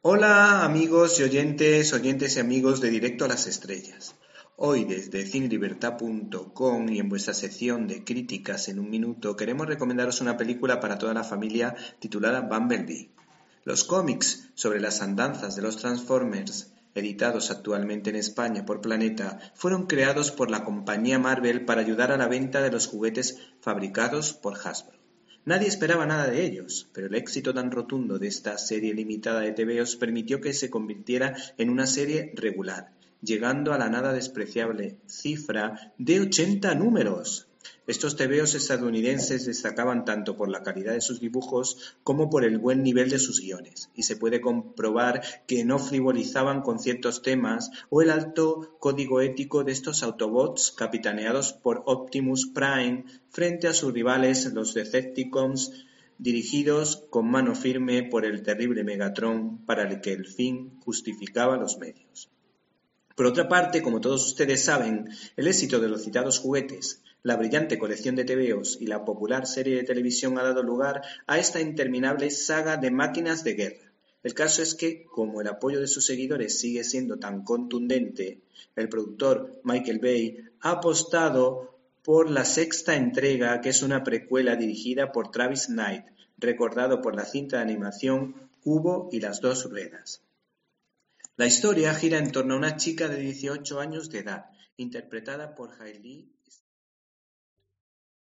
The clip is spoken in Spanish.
Hola amigos y oyentes, oyentes y amigos de Directo a las Estrellas. Hoy desde cinelibertad.com y en vuestra sección de críticas en un minuto queremos recomendaros una película para toda la familia titulada Bumblebee. Los cómics sobre las andanzas de los Transformers, editados actualmente en España por Planeta, fueron creados por la compañía Marvel para ayudar a la venta de los juguetes fabricados por Hasbro. Nadie esperaba nada de ellos, pero el éxito tan rotundo de esta serie limitada de TVOs permitió que se convirtiera en una serie regular, llegando a la nada despreciable cifra de 80 números. Estos tebeos estadounidenses destacaban tanto por la calidad de sus dibujos como por el buen nivel de sus guiones, y se puede comprobar que no frivolizaban con ciertos temas o el alto código ético de estos Autobots capitaneados por Optimus Prime frente a sus rivales los Decepticons dirigidos con mano firme por el terrible Megatron para el que el fin justificaba los medios. Por otra parte, como todos ustedes saben, el éxito de los citados juguetes, la brillante colección de TVOs y la popular serie de televisión ha dado lugar a esta interminable saga de máquinas de guerra. El caso es que, como el apoyo de sus seguidores sigue siendo tan contundente, el productor Michael Bay ha apostado por la sexta entrega, que es una precuela dirigida por Travis Knight, recordado por la cinta de animación Cubo y las dos ruedas. La historia gira en torno a una chica de 18 años de edad, interpretada por Hailey.